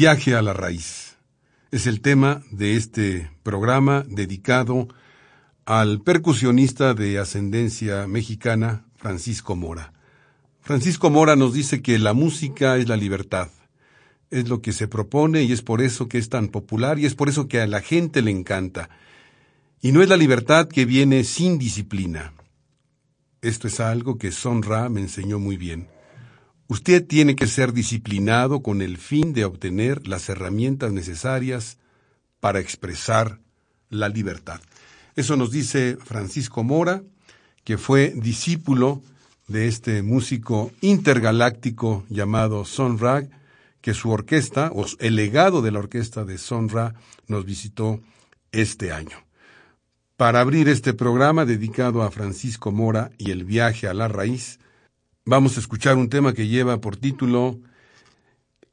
Viaje a la raíz. Es el tema de este programa dedicado al percusionista de ascendencia mexicana, Francisco Mora. Francisco Mora nos dice que la música es la libertad. Es lo que se propone y es por eso que es tan popular y es por eso que a la gente le encanta. Y no es la libertad que viene sin disciplina. Esto es algo que Son Ra me enseñó muy bien. Usted tiene que ser disciplinado con el fin de obtener las herramientas necesarias para expresar la libertad. Eso nos dice Francisco Mora, que fue discípulo de este músico intergaláctico llamado Son Ra, que su orquesta, o el legado de la orquesta de Son Ra, nos visitó este año. Para abrir este programa dedicado a Francisco Mora y el viaje a la raíz, Vamos a escuchar un tema que lleva por título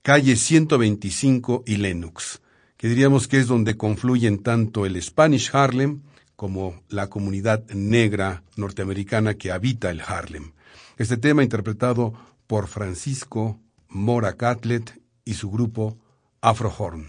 Calle 125 y Lennox, que diríamos que es donde confluyen tanto el Spanish Harlem como la comunidad negra norteamericana que habita el Harlem. Este tema interpretado por Francisco Mora Catlett y su grupo Afrohorn.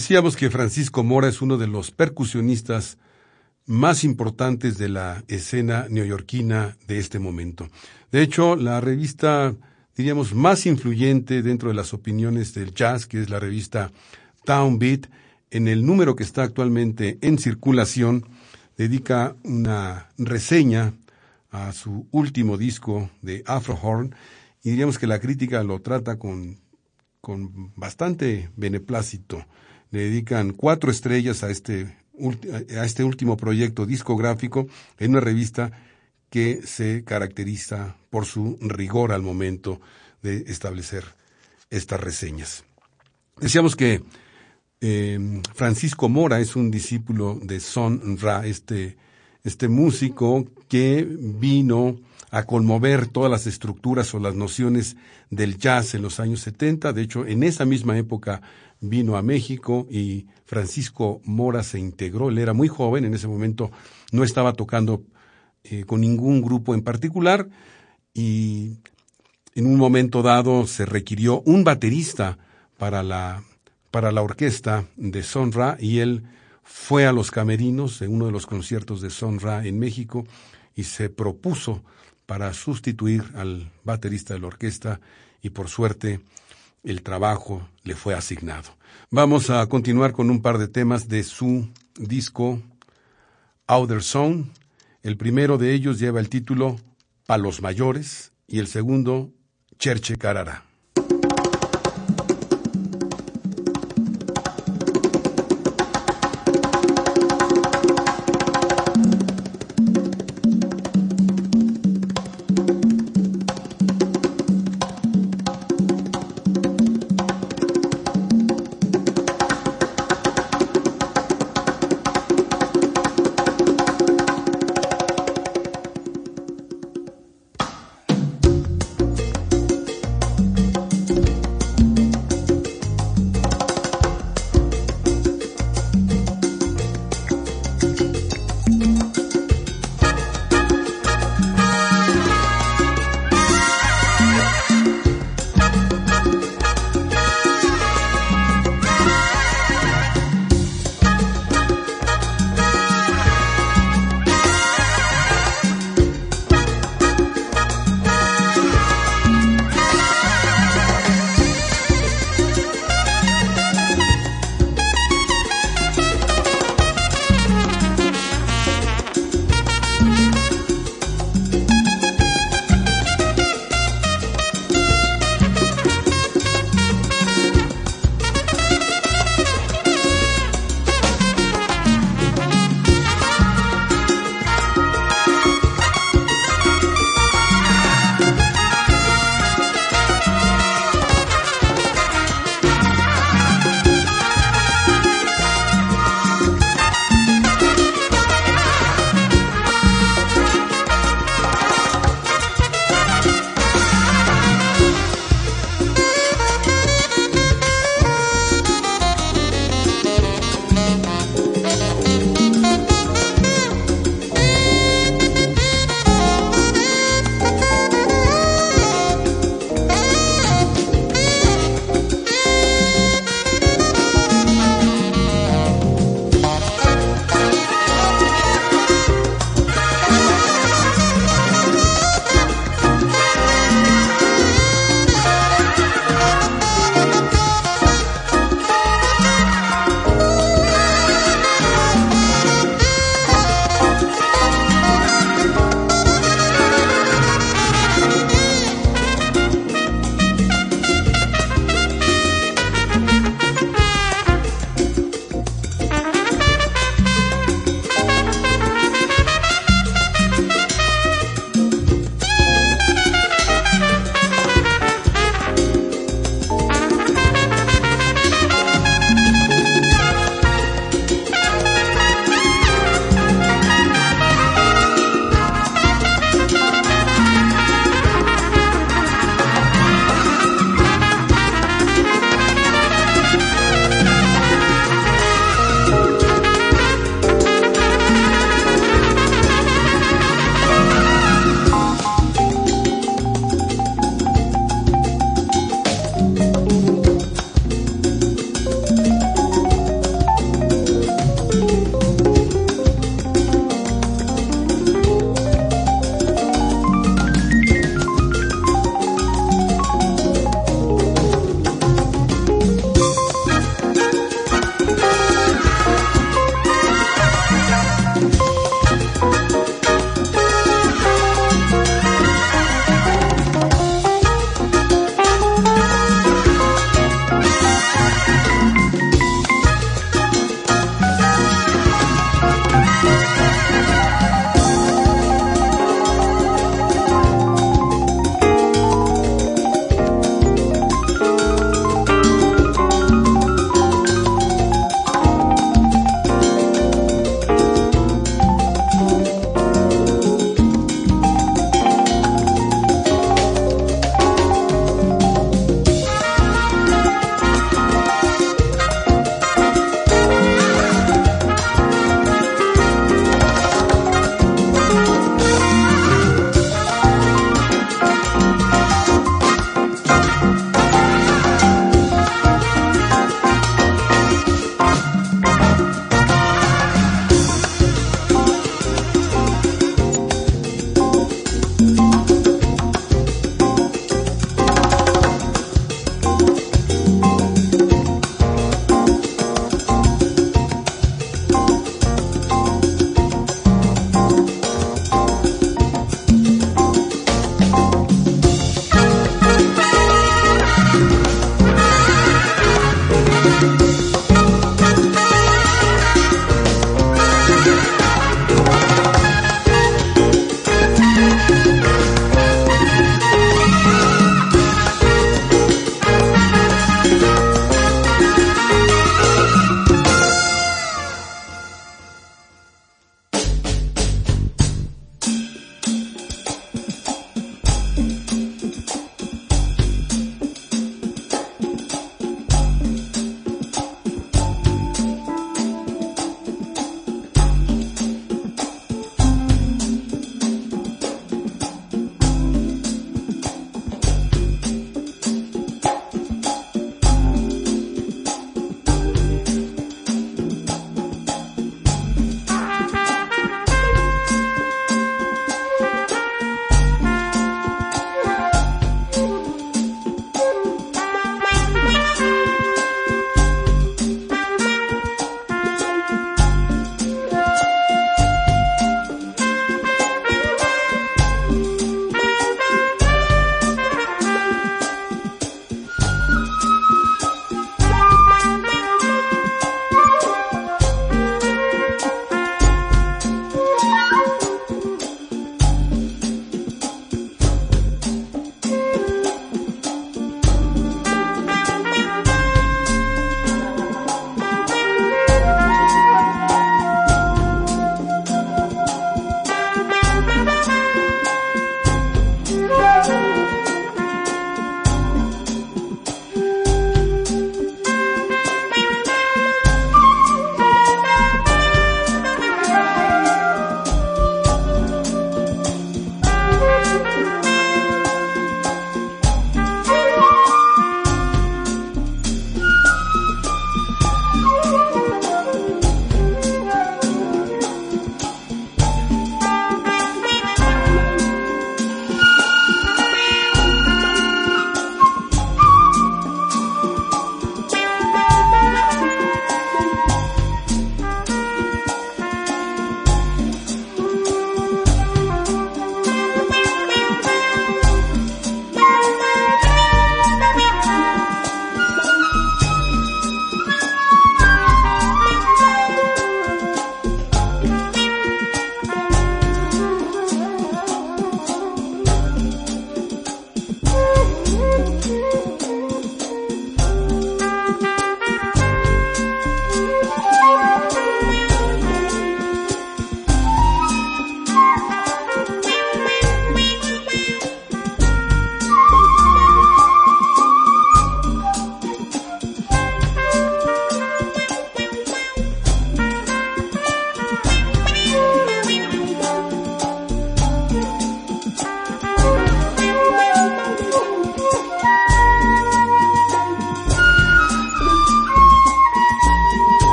Decíamos que Francisco Mora es uno de los percusionistas más importantes de la escena neoyorquina de este momento. De hecho, la revista, diríamos, más influyente dentro de las opiniones del jazz, que es la revista Town Beat, en el número que está actualmente en circulación, dedica una reseña a su último disco de Afro Horn, y diríamos que la crítica lo trata con, con bastante beneplácito le dedican cuatro estrellas a este, a este último proyecto discográfico en una revista que se caracteriza por su rigor al momento de establecer estas reseñas. Decíamos que em, Francisco Mora es un discípulo de Son Ra, este, este músico que vino a conmover todas las estructuras o las nociones del jazz en los años 70. De hecho, en esa misma época vino a México y Francisco Mora se integró. Él era muy joven, en ese momento no estaba tocando eh, con ningún grupo en particular y en un momento dado se requirió un baterista para la, para la orquesta de Sonra y él fue a los camerinos en uno de los conciertos de Sonra en México y se propuso para sustituir al baterista de la orquesta y por suerte el trabajo le fue asignado. Vamos a continuar con un par de temas de su disco Outer Zone. El primero de ellos lleva el título Palos Mayores y el segundo Cherche Carara.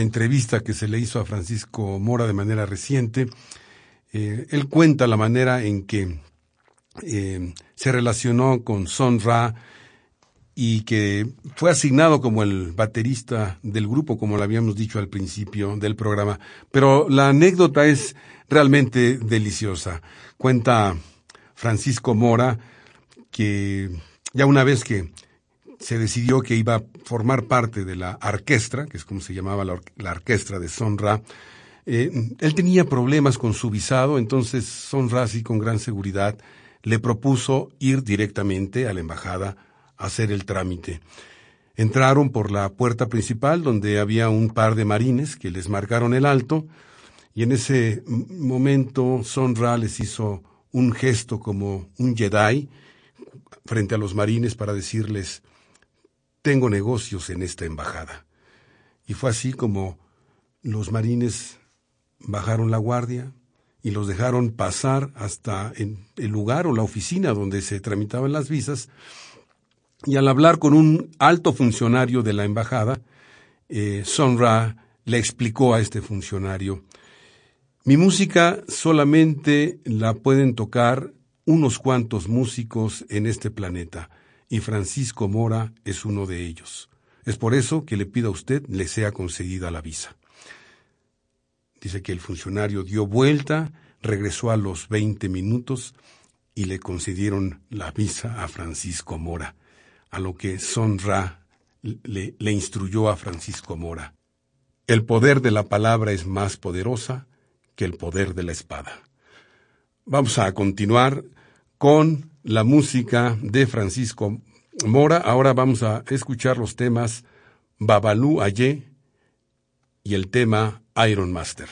Entrevista que se le hizo a Francisco Mora de manera reciente, eh, él cuenta la manera en que eh, se relacionó con Son Ra y que fue asignado como el baterista del grupo, como lo habíamos dicho al principio del programa. Pero la anécdota es realmente deliciosa. Cuenta Francisco Mora que ya una vez que se decidió que iba a formar parte de la orquesta, que es como se llamaba la, orquesta de Sonra, eh, él tenía problemas con su visado, entonces Sonra, así con gran seguridad, le propuso ir directamente a la embajada a hacer el trámite. Entraron por la puerta principal donde había un par de marines que les marcaron el alto y en ese momento Sonra les hizo un gesto como un Jedi frente a los marines para decirles tengo negocios en esta embajada. Y fue así como los marines bajaron la guardia, y los dejaron pasar hasta en el lugar o la oficina donde se tramitaban las visas. Y al hablar con un alto funcionario de la embajada, eh, Sonra le explicó a este funcionario, mi música solamente la pueden tocar unos cuantos músicos en este planeta, y Francisco Mora es uno de ellos. Es por eso que le pido a usted le sea concedida la visa. Dice que el funcionario dio vuelta, regresó a los veinte minutos y le concedieron la visa a Francisco Mora, a lo que Sonra le, le instruyó a Francisco Mora. El poder de la palabra es más poderosa que el poder de la espada. Vamos a continuar con la música de Francisco Mora. Ahora vamos a escuchar los temas Babalú Ayé y el tema Iron Master.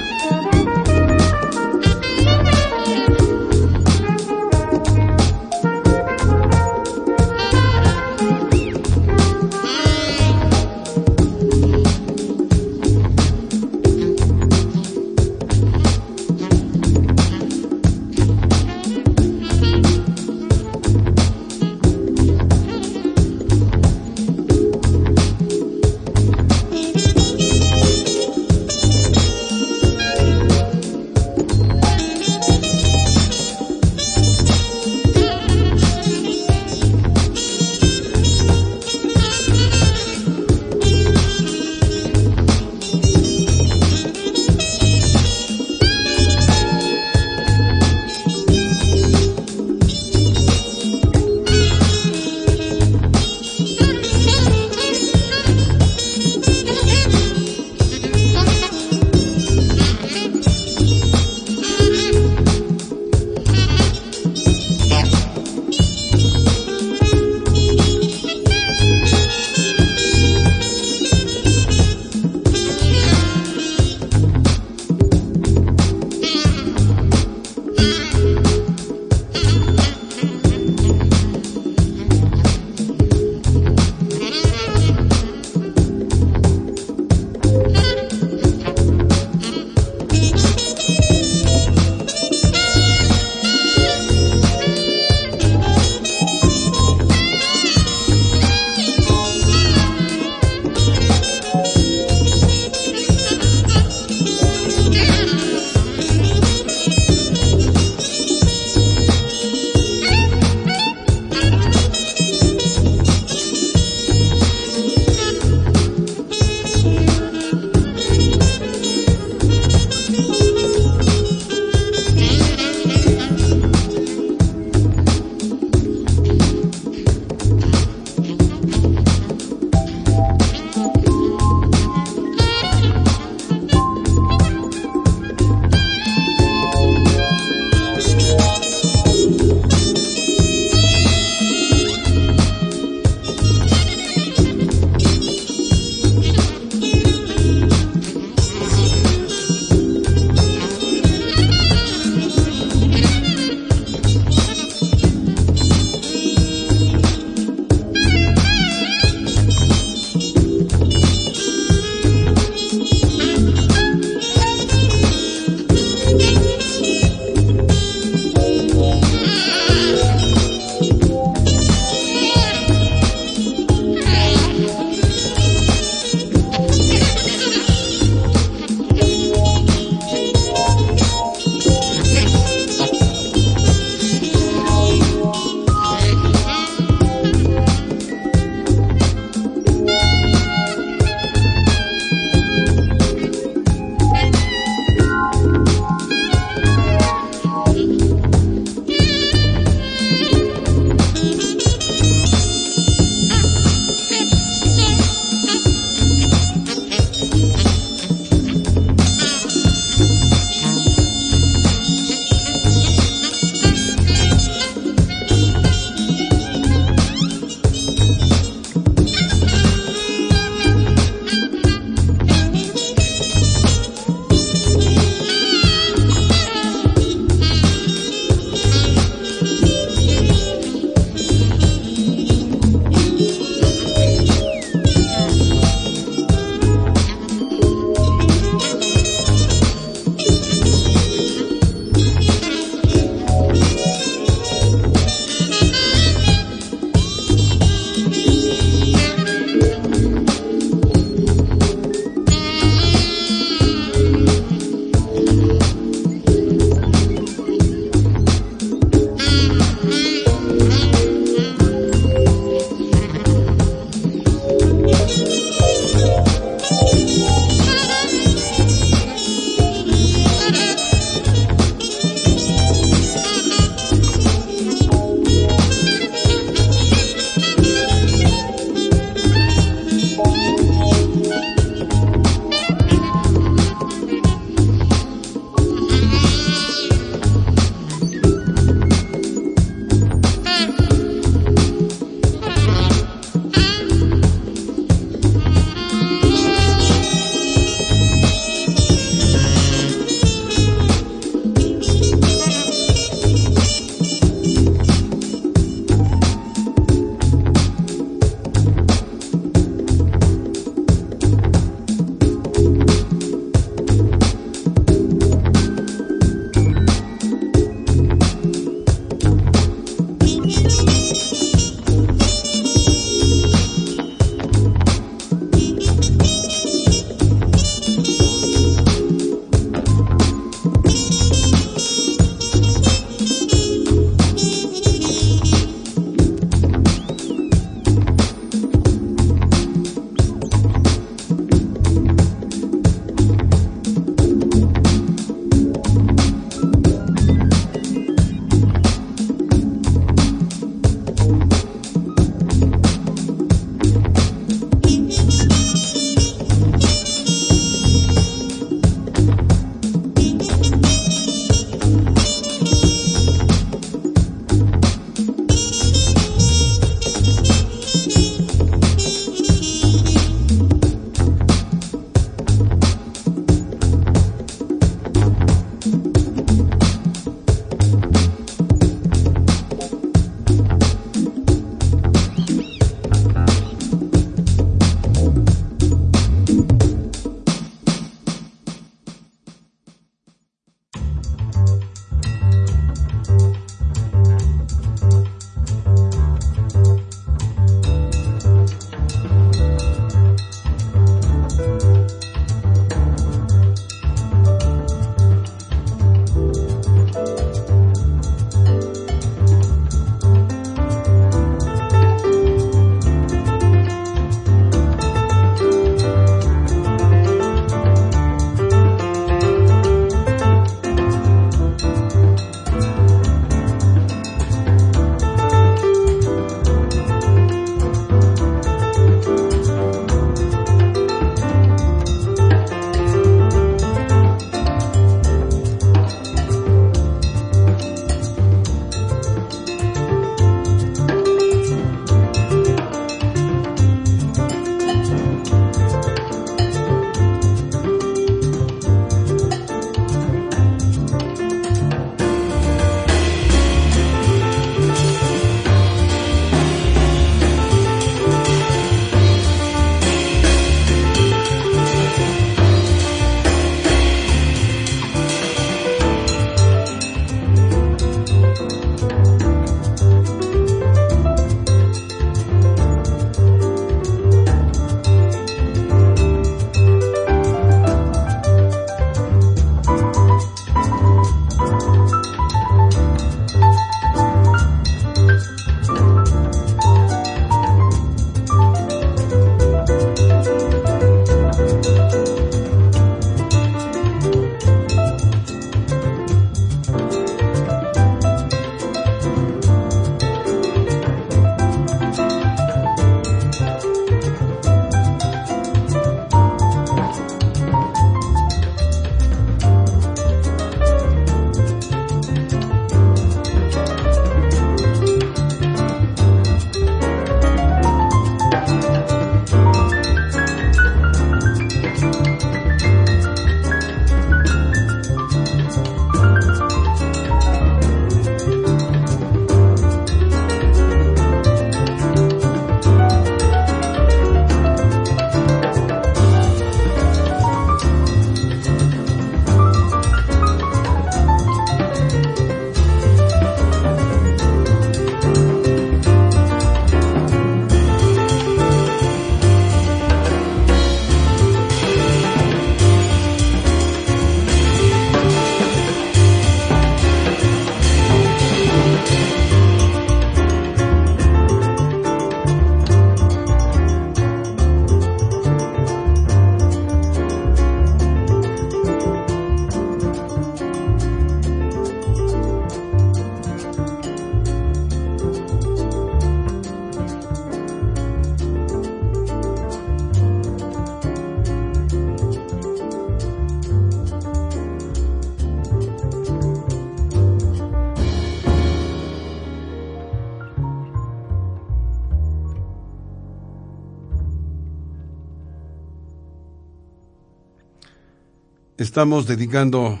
Estamos dedicando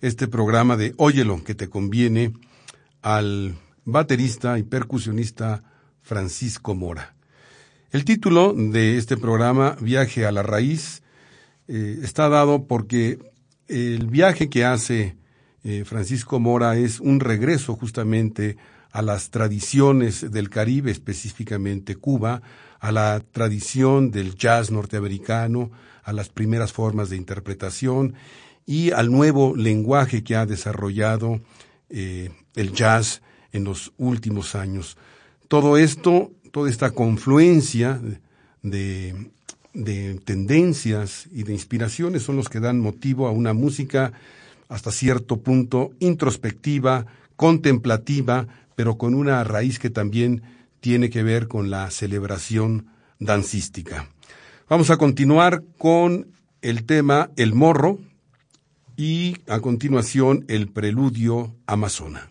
este programa de Óyelo, que te conviene, al baterista y percusionista Francisco Mora. El título de este programa, Viaje a la Raíz, eh, está dado porque el viaje que hace eh, Francisco Mora es un regreso justamente a las tradiciones del Caribe, específicamente Cuba, a la tradición del jazz norteamericano, a las primeras formas de interpretación y al nuevo lenguaje que ha desarrollado eh, el jazz en los últimos años. Todo esto, toda esta confluencia de, de tendencias y de inspiraciones son los que dan motivo a una música hasta cierto punto introspectiva, contemplativa, pero con una raíz que también tiene que ver con la celebración dancística. Vamos a continuar con el tema El Morro y a continuación el preludio Amazona.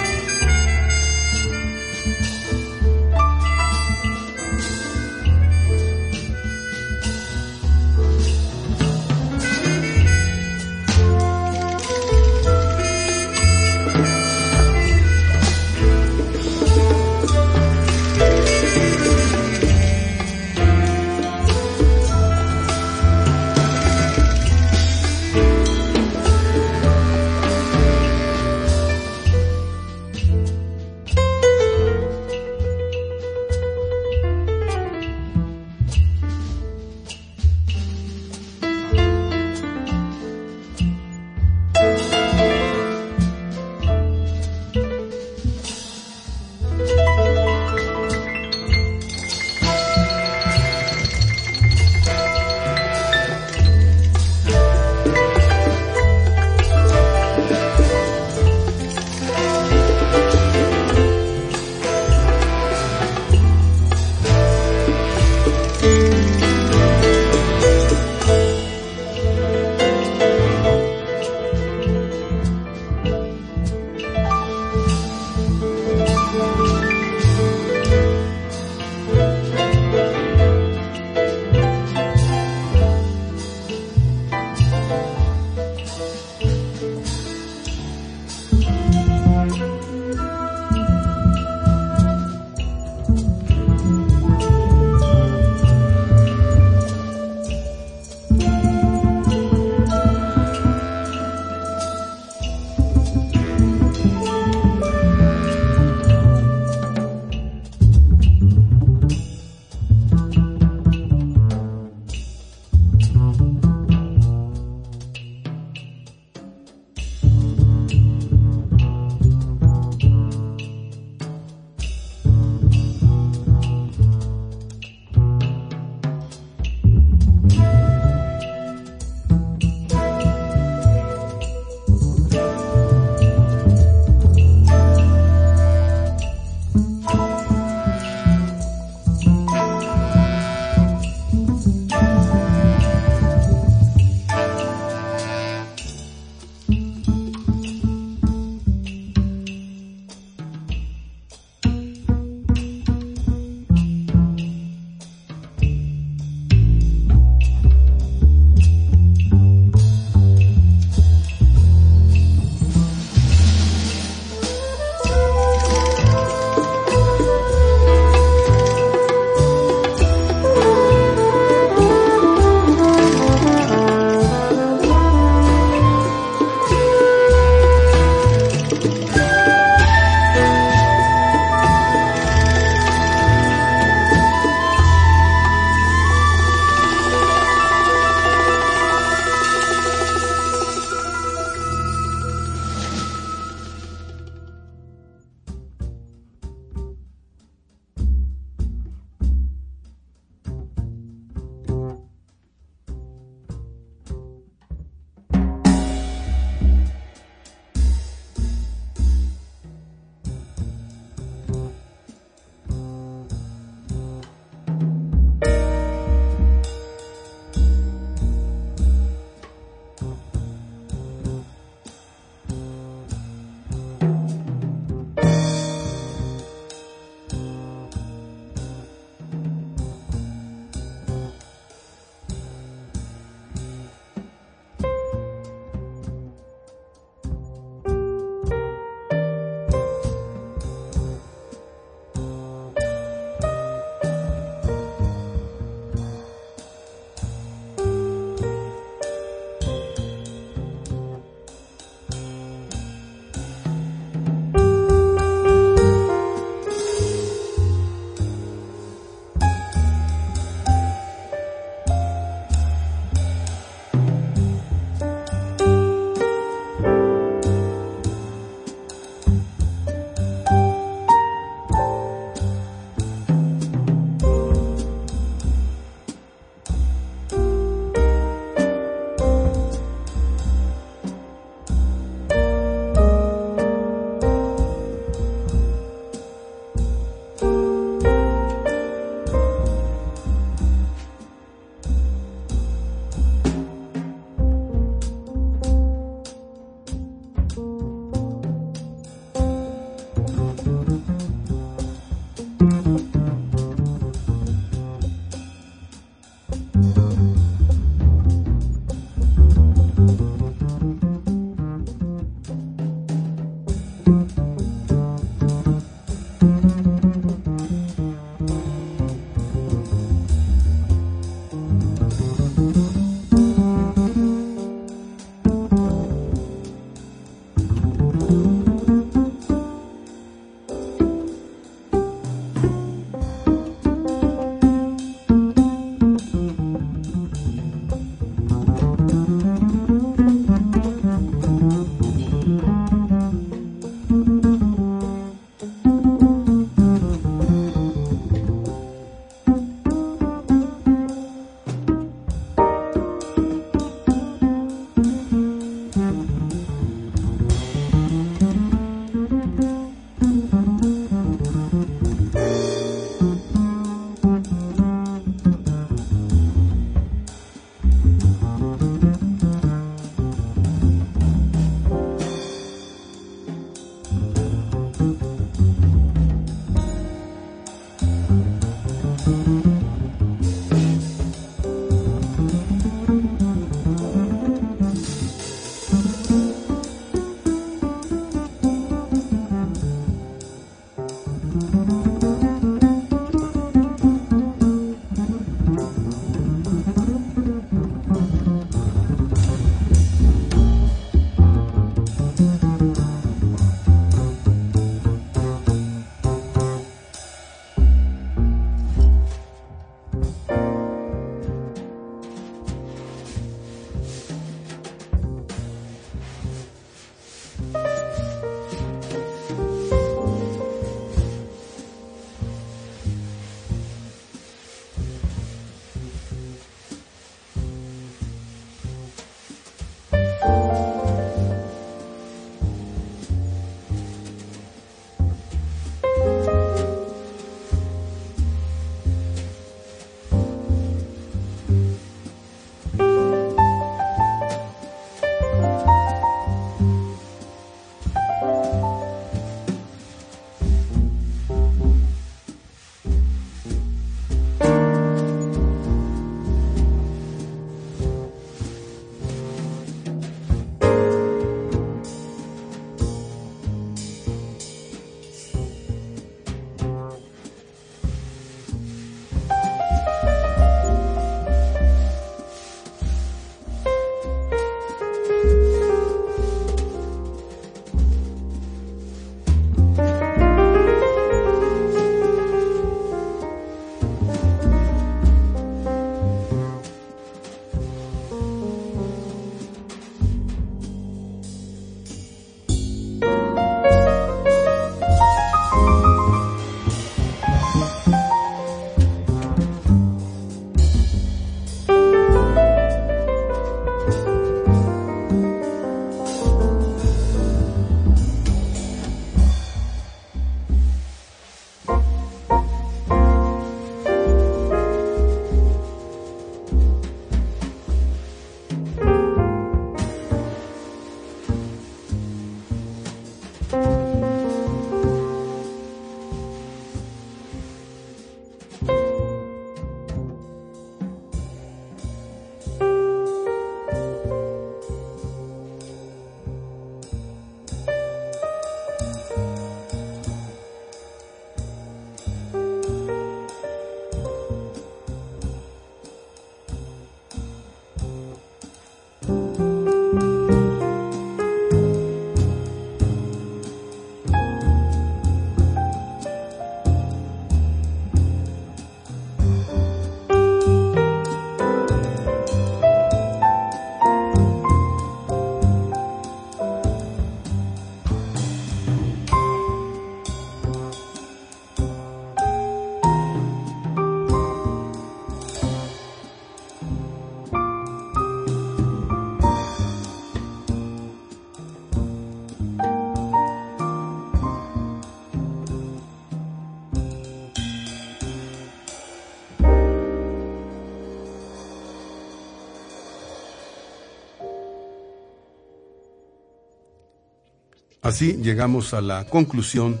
Así llegamos a la conclusión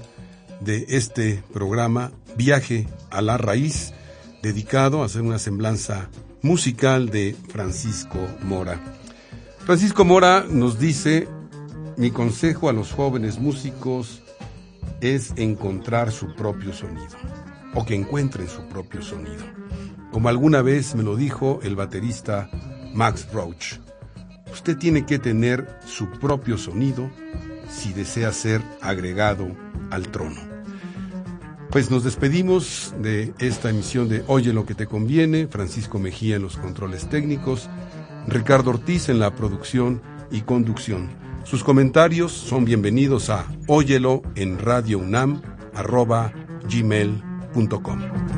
de este programa Viaje a la Raíz, dedicado a hacer una semblanza musical de Francisco Mora. Francisco Mora nos dice, mi consejo a los jóvenes músicos es encontrar su propio sonido, o que encuentren su propio sonido. Como alguna vez me lo dijo el baterista Max Roach, usted tiene que tener su propio sonido si desea ser agregado al trono. Pues nos despedimos de esta emisión de Oye lo que te conviene, Francisco Mejía en los controles técnicos, Ricardo Ortiz en la producción y conducción. Sus comentarios son bienvenidos a óyelo en radiounam.gmail.com.